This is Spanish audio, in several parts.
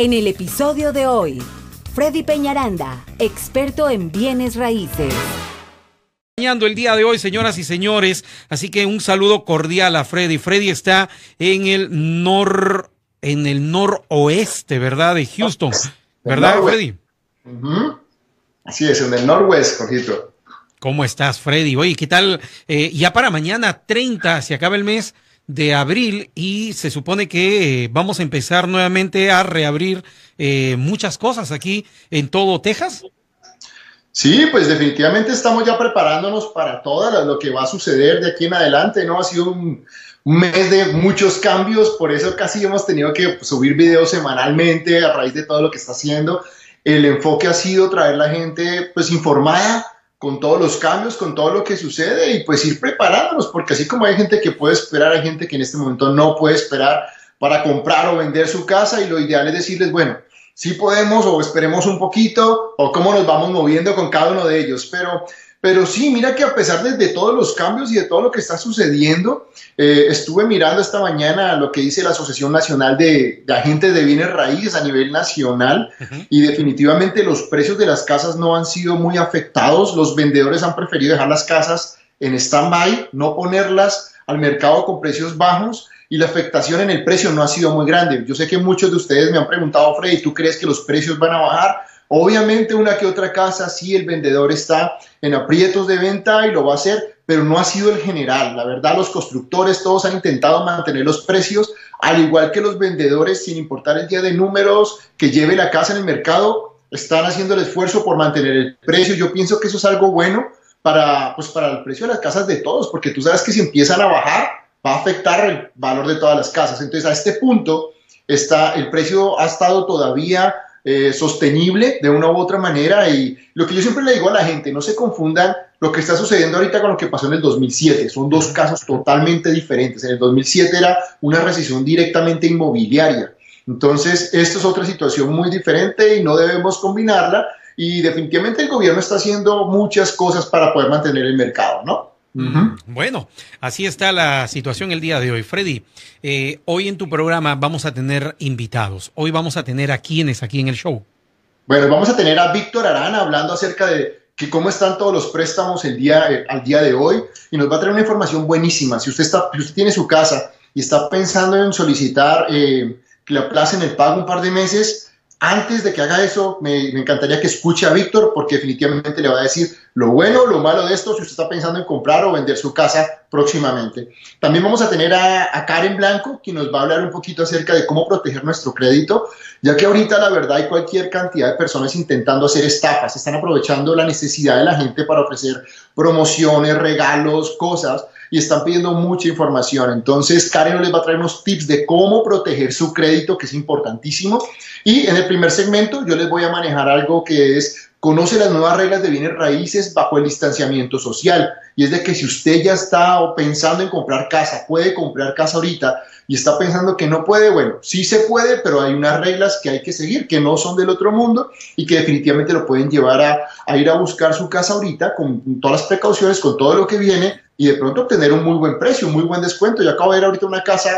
En el episodio de hoy, Freddy Peñaranda, experto en bienes raíces. el día de hoy, señoras y señores, así que un saludo cordial a Freddy. Freddy está en el nor en el noroeste, ¿verdad? De Houston, ¿verdad, Freddy? Así es, en el noroeste, Jorgito. ¿Cómo estás, Freddy? Oye, ¿qué tal? Eh, ya para mañana 30 se acaba el mes de abril y se supone que eh, vamos a empezar nuevamente a reabrir eh, muchas cosas aquí en todo Texas. Sí, pues definitivamente estamos ya preparándonos para todo lo que va a suceder de aquí en adelante, ¿no? Ha sido un, mes de muchos cambios, por eso casi hemos tenido que subir videos semanalmente a raíz de todo lo que está haciendo. El enfoque ha sido traer la gente pues informada con todos los cambios, con todo lo que sucede y pues ir preparándonos, porque así como hay gente que puede esperar, hay gente que en este momento no puede esperar para comprar o vender su casa y lo ideal es decirles, bueno, si podemos o esperemos un poquito o cómo nos vamos moviendo con cada uno de ellos, pero pero sí, mira que a pesar de, todos los cambios y de todo lo que está sucediendo, eh, estuve mirando esta mañana lo que dice la Asociación Nacional de, Agentes de Bienes Raíces a nivel nacional y definitivamente los precios de las casas no han sido muy afectados. Los vendedores han preferido dejar las casas en stand-by, no ponerlas al mercado con precios bajos y la afectación en el precio no ha sido muy grande. Yo sé que muchos de ustedes me han preguntado, Freddy, ¿tú crees que los precios van a bajar? Obviamente una que otra casa, sí, el vendedor está en aprietos de venta y lo va a hacer, pero no ha sido el general. La verdad, los constructores todos han intentado mantener los precios, al igual que los vendedores, sin importar el día de números que lleve la casa en el mercado, están haciendo el esfuerzo por mantener el precio. Yo pienso que eso es algo bueno para, pues, para el precio de las casas de todos, porque tú sabes que si empiezan a bajar, va a afectar el valor de todas las casas. Entonces, a este punto, está, el precio ha estado todavía eh, sostenible de una u otra manera. Y lo que yo siempre le digo a la gente, no se confundan lo que está sucediendo ahorita con lo que pasó en el 2007. Son dos casos totalmente diferentes. En el 2007 era una recesión directamente inmobiliaria. Entonces, esto es otra situación muy diferente y no debemos combinarla. Y definitivamente el gobierno está haciendo muchas cosas para poder mantener el mercado, ¿no? Bueno, así está la situación el día de hoy. Freddy, eh, hoy en tu programa vamos a tener invitados. Hoy vamos a tener a quienes aquí en el show. Bueno, vamos a tener a Víctor Arana hablando acerca de que cómo están todos los préstamos el día, eh, al día de hoy y nos va a traer una información buenísima. Si usted, está, si usted tiene su casa y está pensando en solicitar eh, que le aplacen el pago un par de meses, antes de que haga eso, me, encantaría que escuche a Víctor porque definitivamente le va a decir lo bueno, lo malo de esto si usted está pensando en comprar o vender su casa próximamente. También vamos a tener a, Karen Blanco, quien nos va a hablar un poquito acerca de cómo proteger nuestro crédito, ya que ahorita la verdad hay cualquier cantidad de personas intentando hacer estafas, están aprovechando la necesidad de la gente para ofrecer promociones, regalos, cosas y están pidiendo mucha información. Entonces, Karen les va a traer unos tips de cómo proteger su crédito, que es importantísimo. Y en el primer segmento yo les voy a manejar algo que es conoce las nuevas reglas de bienes raíces bajo el distanciamiento social. Y es de que si usted ya está pensando en comprar casa, puede comprar casa ahorita y está pensando que no puede, bueno, sí se puede, pero hay unas reglas que hay que seguir, que no son del otro mundo y que definitivamente lo pueden llevar a, ir a buscar su casa ahorita con todas las precauciones, con todo lo que viene y de pronto obtener un muy buen precio, un muy buen descuento. Yo acabo de ver ahorita una casa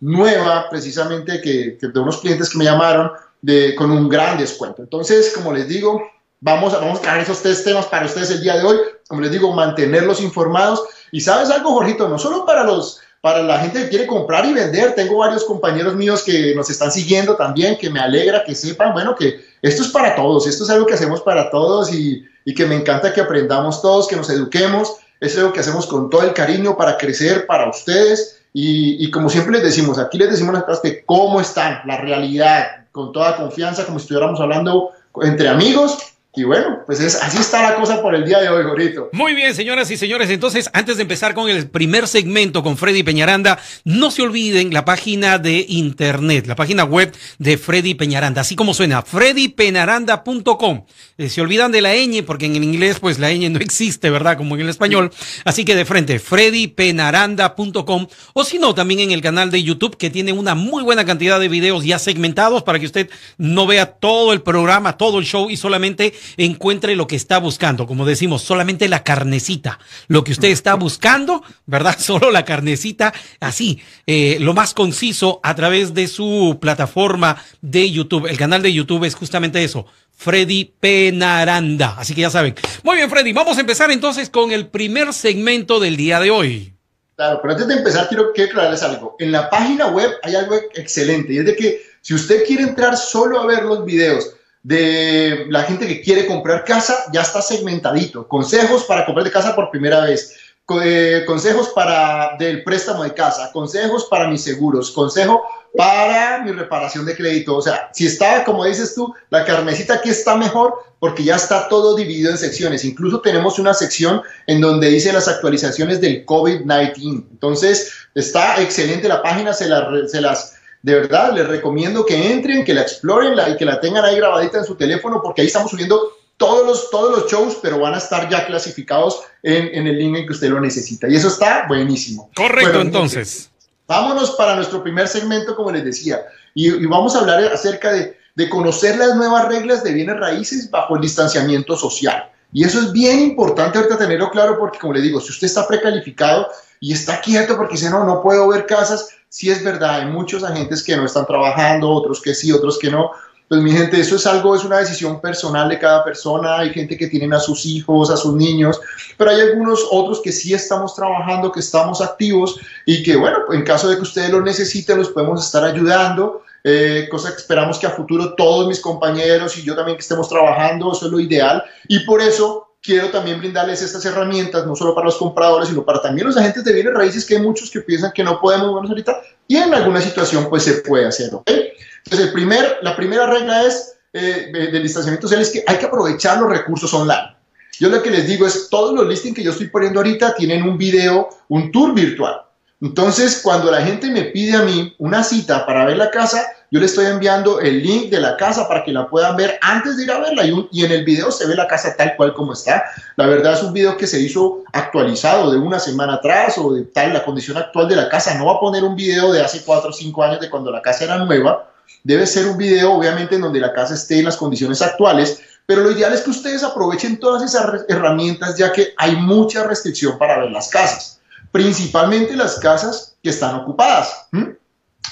nueva, precisamente, que, de unos clientes que me llamaron de, con un gran descuento. Entonces, como les digo, vamos a, vamos a traer esos tres temas para ustedes el día de hoy. Como les digo, mantenerlos informados. Y sabes algo, Jorgito, no solo para los para la gente que quiere comprar y vender. Tengo varios compañeros míos que nos están siguiendo también, que me alegra que sepan, bueno, que esto es para todos, esto es algo que hacemos para todos y, y que me encanta que aprendamos todos, que nos eduquemos es algo que hacemos con todo el cariño para crecer para ustedes. Y, como siempre les decimos, aquí les decimos las cosas de cómo están, la realidad, con toda confianza, como si estuviéramos hablando entre amigos y bueno, pues es, así está la cosa por el día de hoy, Gorito. Muy bien, señoras y señores. Entonces, antes de empezar con el primer segmento con Freddy Peñaranda, no se olviden la página de internet, la página web de Freddy Peñaranda, así como suena, freddypenaranda.com. Eh, se olvidan de la ñ, porque en el inglés, pues la ñ no existe, ¿verdad? Como en el español. Así que de frente, freddypenaranda.com. O si no, también en el canal de YouTube, que tiene una muy buena cantidad de videos ya segmentados para que usted no vea todo el programa, todo el show y solamente encuentre lo que está buscando. Como decimos, solamente la carnecita, lo que usted está buscando, ¿verdad? Solo la carnecita, así, eh, lo más conciso a través de su plataforma de YouTube. El canal de YouTube es justamente eso, Freddy Penaranda. Así que ya saben. Muy bien, Freddy, vamos a empezar entonces con el primer segmento del día de hoy. Claro, pero antes de empezar quiero, quiero aclararles algo. En la página web hay algo excelente y es de que si usted quiere entrar solo a ver los videos de la gente que quiere comprar casa, ya está segmentadito. Consejos para comprar de casa por primera vez. Eh, consejos para del préstamo de casa, consejos para mis seguros, consejo para mi reparación de crédito. O sea, si está, como dices tú, la carnecita aquí está mejor porque ya está todo dividido en secciones. Incluso tenemos una sección en donde dice las actualizaciones del COVID-19. Entonces, está excelente la página, se, se las de verdad les recomiendo que entren, que la exploren y que la tengan ahí grabadita en su teléfono porque ahí estamos subiendo todos los, todos los shows, pero van a estar ya clasificados en, el link en que usted lo necesita. Y eso está buenísimo. Correcto, entonces. Vámonos para nuestro primer segmento, como les decía, y, vamos a hablar acerca de, de conocer las nuevas reglas de bienes raíces bajo el distanciamiento social. Y eso es bien importante ahorita tenerlo claro porque, como le digo, si usted está precalificado y está quieto porque dice, no, no puedo ver casas, sí es verdad, hay muchos agentes que no están trabajando, otros que sí, otros que no. Pues mi gente, eso es algo, es una decisión personal de cada persona. Hay gente que tienen a sus hijos, a sus niños, pero hay algunos otros que sí estamos trabajando, que estamos activos y que, bueno, en caso de que ustedes lo necesiten, los podemos estar ayudando. Eh, cosa que esperamos que a futuro todos mis compañeros y yo también que estemos trabajando, eso es lo ideal. Y por eso quiero también brindarles estas herramientas, no solo para los compradores, sino para también los agentes de bienes raíces, que hay muchos que piensan que no podemos vernos ahorita, y en alguna situación pues se puede hacer, Entonces, el primer, la primera regla es, eh, del distanciamiento social es que hay que aprovechar los recursos online. Yo lo que les digo es, todos los listings que yo estoy poniendo ahorita tienen un video, un tour virtual. Entonces, cuando la gente me pide a mí una cita para ver la casa, yo le estoy enviando el link de la casa para que la puedan ver antes de ir a verla y, en el video se ve la casa tal cual como está. La verdad es un video que se hizo actualizado de una semana atrás o de tal la condición actual de la casa. No va a poner un video de hace cuatro o cinco años de cuando la casa era nueva. Debe ser un video obviamente en donde la casa esté en las condiciones actuales, pero lo ideal es que ustedes aprovechen todas esas herramientas ya que hay mucha restricción para ver las casas, principalmente las casas que están ocupadas.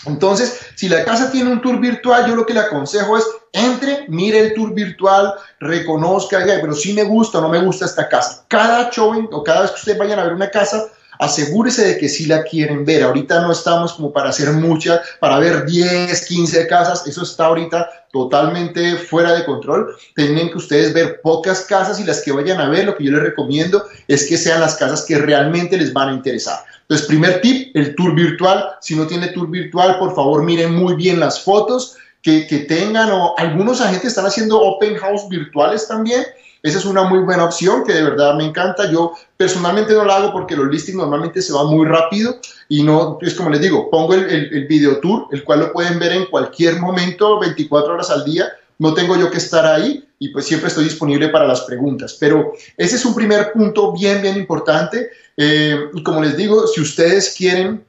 Entonces, si la casa tiene un tour virtual, yo lo que le aconsejo es entre, mire el tour virtual, reconozca, pero si me gusta o no me gusta esta casa. Cada showing o cada vez que ustedes vayan a ver una casa, asegúrese de que sí la quieren ver. Ahorita no estamos como para hacer muchas, para ver 10, 15 casas, eso está ahorita totalmente fuera de control. Tienen que ustedes ver pocas casas y las que vayan a ver, lo que yo les recomiendo es que sean las casas que realmente les van a interesar. Entonces, primer tip, el tour virtual. Si no tiene tour virtual, por favor miren muy bien las fotos que, que tengan o algunos agentes están haciendo open house virtuales también. Esa es una muy buena opción que de verdad me encanta. Yo personalmente no la hago porque los listings normalmente se van muy rápido y no, es como les digo, pongo el, el, video tour, el cual lo pueden ver en cualquier momento, 24 horas al día. No tengo yo que estar ahí y pues siempre estoy disponible para las preguntas. Pero ese es un primer punto bien, bien importante. Eh, y como les digo, si ustedes quieren,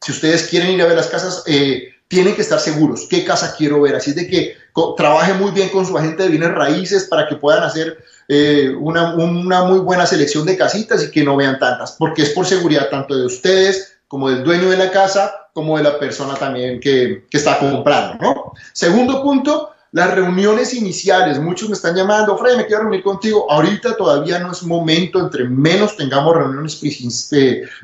si ustedes quieren ir a ver las casas, eh, tienen que estar seguros qué casa quiero ver. Así es de que trabaje muy bien con su agente de bienes raíces para que puedan hacer eh, una, una, muy buena selección de casitas y que no vean tantas, porque es por seguridad tanto de ustedes como del dueño de la casa, como de la persona también que, que está comprando. ¿no? Segundo punto, las reuniones iniciales, muchos me están llamando, Fred, me quiero reunir contigo. Ahorita todavía no es momento, entre menos tengamos reuniones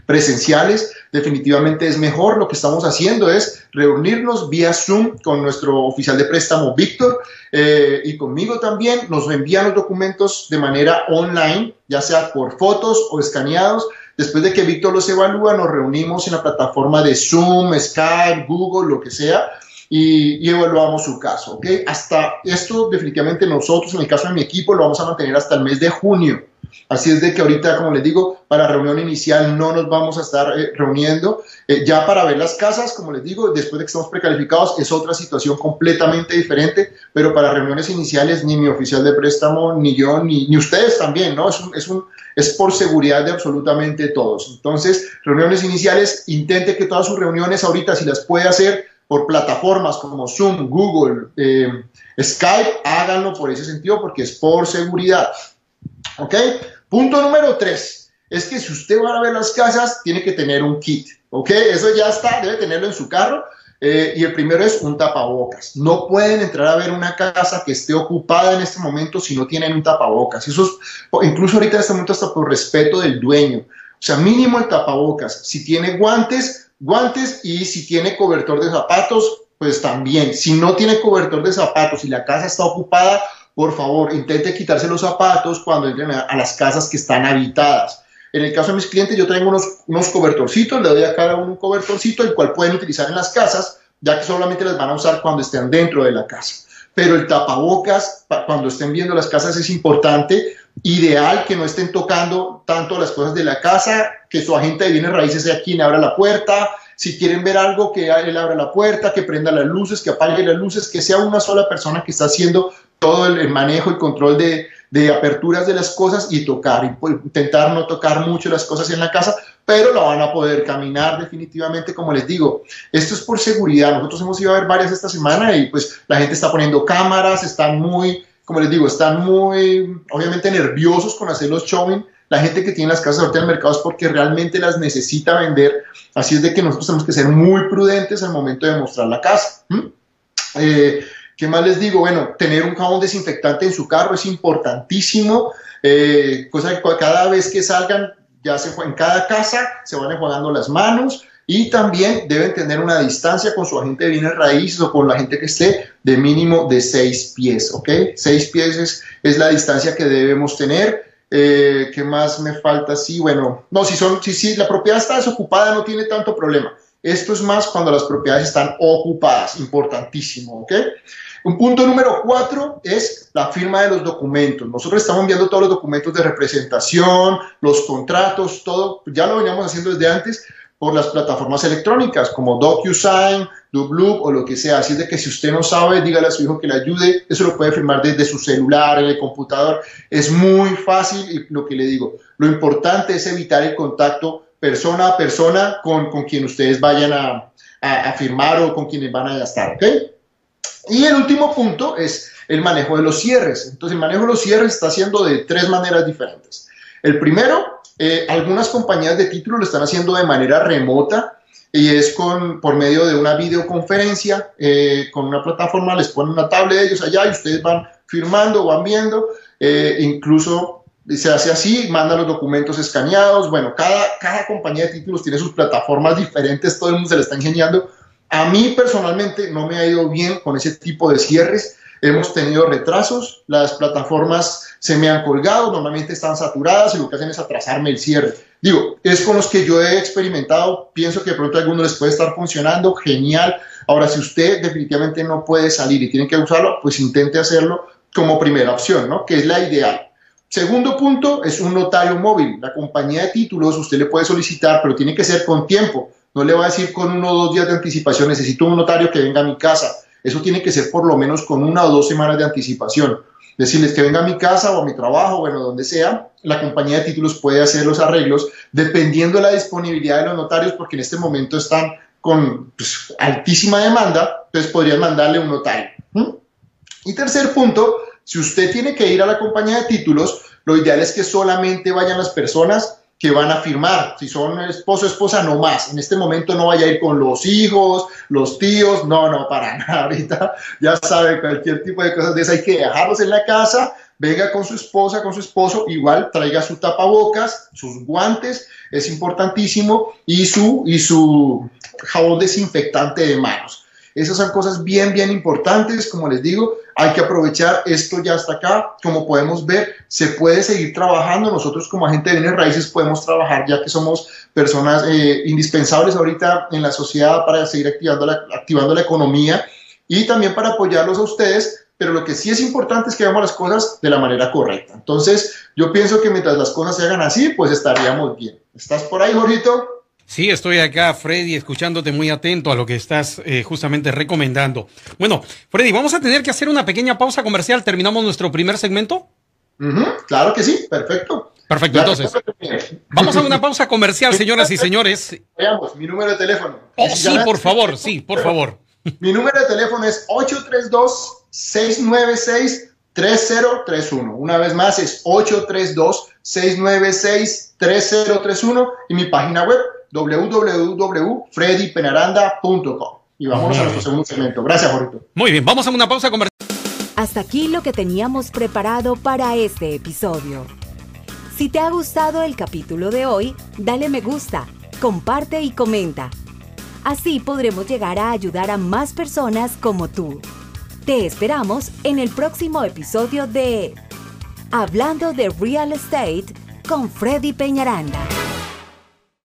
presenciales, definitivamente es mejor. Lo que estamos haciendo es reunirnos vía Zoom con nuestro oficial de préstamo, Víctor, eh, y conmigo también. Nos envían los documentos de manera online, ya sea por fotos o escaneados. Después de que Víctor los evalúa, nos reunimos en la plataforma de Zoom, Skype, Google, lo que sea y, evaluamos su caso. ¿ok? Hasta esto definitivamente nosotros, en el caso de mi equipo, lo vamos a mantener hasta el mes de junio. Así es de que ahorita, como les digo, para reunión inicial no nos vamos a estar eh, reuniendo. Eh, ya para ver las casas, como les digo, después de que estamos precalificados, es otra situación completamente diferente, pero para reuniones iniciales ni mi oficial de préstamo, ni yo, ni, ni ustedes también, ¿no? Es, es, un, es por seguridad de absolutamente todos. Entonces, reuniones iniciales, intente que todas sus reuniones ahorita, si las puede hacer, por plataformas como Zoom, Google, eh, Skype, háganlo por ese sentido porque es por seguridad. ¿Ok? Punto número tres es que si usted va a ver las casas, tiene que tener un kit. ¿Ok? Eso ya está, debe tenerlo en su carro. Eh, y el primero es un tapabocas. No pueden entrar a ver una casa que esté ocupada en este momento si no tienen un tapabocas. Eso es, incluso ahorita en este momento hasta por respeto del dueño. O sea, mínimo el tapabocas. Si tiene guantes, guantes y si tiene cobertor de zapatos, pues también. Si no tiene cobertor de zapatos y la casa está ocupada, por favor, intente quitarse los zapatos cuando entren a, las casas que están habitadas. En el caso de mis clientes, yo tengo unos, unos cobertorcitos, le doy a cada uno un cobertorcito, el cual pueden utilizar en las casas, ya que solamente les van a usar cuando estén dentro de la casa. Pero el tapabocas, cuando estén viendo las casas, es importante. Ideal que no estén tocando tanto las cosas de la casa, que su agente de bienes raíces sea quien abra la puerta, si quieren ver algo, que él abra la puerta, que prenda las luces, que apague las luces, que sea una sola persona que está haciendo todo el, manejo y control de, aperturas de las cosas y tocar, pues, intentar no tocar mucho las cosas en la casa, pero la van a poder caminar definitivamente, como les digo. Esto es por seguridad. Nosotros hemos ido a ver varias esta semana y pues la gente está poniendo cámaras, están muy, como les digo, están muy, obviamente nerviosos con hacer los showing la gente que tiene las casas ahorita en el mercado es porque realmente las necesita vender. Así es de que nosotros tenemos que ser muy prudentes al momento de mostrar la casa. Eh, ¿Qué más les digo? Bueno, tener un jabón desinfectante en su carro es importantísimo. Eh, cosa que cada vez que salgan, ya se en cada casa se van enjuagando las manos y también deben tener una distancia con su agente de bienes raíces o con la gente que esté de mínimo de seis pies, ¿ok? Seis pies es, es la distancia que debemos tener. Eh, ¿Qué más me falta? Sí, bueno, no, si, son, si, si la propiedad está desocupada no tiene tanto problema. Esto es más cuando las propiedades están ocupadas, importantísimo, ¿ok? Un punto número cuatro es la firma de los documentos. Nosotros estamos enviando todos los documentos de representación, los contratos, todo, ya lo veníamos haciendo desde antes, por las plataformas electrónicas como DocuSign, Dubloop o lo que sea. Así es de que si usted no sabe, dígale a su hijo que le ayude. Eso lo puede firmar desde su celular, en el computador. Es muy fácil y lo que le digo. Lo importante es evitar el contacto persona a persona con, con quien ustedes vayan a, a, firmar o con quienes van a estar. ¿okay? Y el último punto es el manejo de los cierres. Entonces, el manejo de los cierres está haciendo de tres maneras diferentes. El primero eh, algunas compañías de títulos lo están haciendo de manera remota y es con, por medio de una videoconferencia, eh, con una plataforma, les ponen una tablet de ellos allá y ustedes van firmando, van viendo, eh, incluso se hace así, mandan los documentos escaneados, bueno, cada, cada compañía de títulos tiene sus plataformas diferentes, todo el mundo se le está ingeniando. A mí personalmente no me ha ido bien con ese tipo de cierres, hemos tenido retrasos, las plataformas se me han colgado, normalmente están saturadas y lo que hacen es atrasarme el cierre. Digo, es con los que yo he experimentado, pienso que de pronto a algunos les puede estar funcionando, genial. Ahora, si usted definitivamente no puede salir y tiene que usarlo, pues intente hacerlo como primera opción, ¿no? Que es la ideal. Segundo punto es un notario móvil. La compañía de títulos usted le puede solicitar, pero tiene que ser con tiempo. No le va a decir con uno o dos días de anticipación, necesito un notario que venga a mi casa. Eso tiene que ser por lo menos con una o dos semanas de anticipación decirles que venga a mi casa o a mi trabajo, bueno, donde sea, la compañía de títulos puede hacer los arreglos dependiendo de la disponibilidad de los notarios, porque en este momento están con pues, altísima demanda, entonces podrían mandarle un notario. Y tercer punto, si usted tiene que ir a la compañía de títulos, lo ideal es que solamente vayan las personas que van a firmar. Si son esposo, esposa, no más. En este momento no vaya a ir con los hijos, los tíos, no, no, para nada. Ahorita ya sabe, cualquier tipo de cosas de esas hay que dejarlos en la casa, venga con su esposa, con su esposo, igual traiga su tapabocas, sus guantes, es importantísimo, y su, y su jabón desinfectante de manos. Esas son cosas bien, bien importantes. Como les digo, hay que aprovechar esto ya hasta acá. Como podemos ver, se puede seguir trabajando. Nosotros como agente de bienes raíces podemos trabajar ya que somos personas eh, indispensables ahorita en la sociedad para seguir activando la, activando la economía y también para apoyarlos a ustedes. Pero lo que sí es importante es que hagamos las cosas de la manera correcta. Entonces, yo pienso que mientras las cosas se hagan así, pues estaríamos bien. ¿Estás por ahí, Jorito? Sí, estoy acá, Freddy, escuchándote muy atento a lo que estás eh, justamente recomendando. Bueno, Freddy, vamos a tener que hacer una pequeña pausa comercial. ¿Terminamos nuestro primer segmento? claro que sí, perfecto. Perfecto, entonces. Vamos a una pausa comercial, señoras y señores. Veamos, mi número de teléfono. Oh, sí, por favor, sí, por favor. Mi número de teléfono es 832-696-3031. Una vez más es 832-696-3031 y mi página web www.freddypenaranda.com. Y vamos a nuestro segundo segmento. Gracias, Jorito. Muy bien, vamos a una pausa comercial. Hasta aquí lo que teníamos preparado para este episodio. Si te ha gustado el capítulo de hoy, dale me gusta, comparte y comenta. Así podremos llegar a ayudar a más personas como tú. Te esperamos en el próximo episodio de Hablando de Real Estate con Freddy Peñaranda.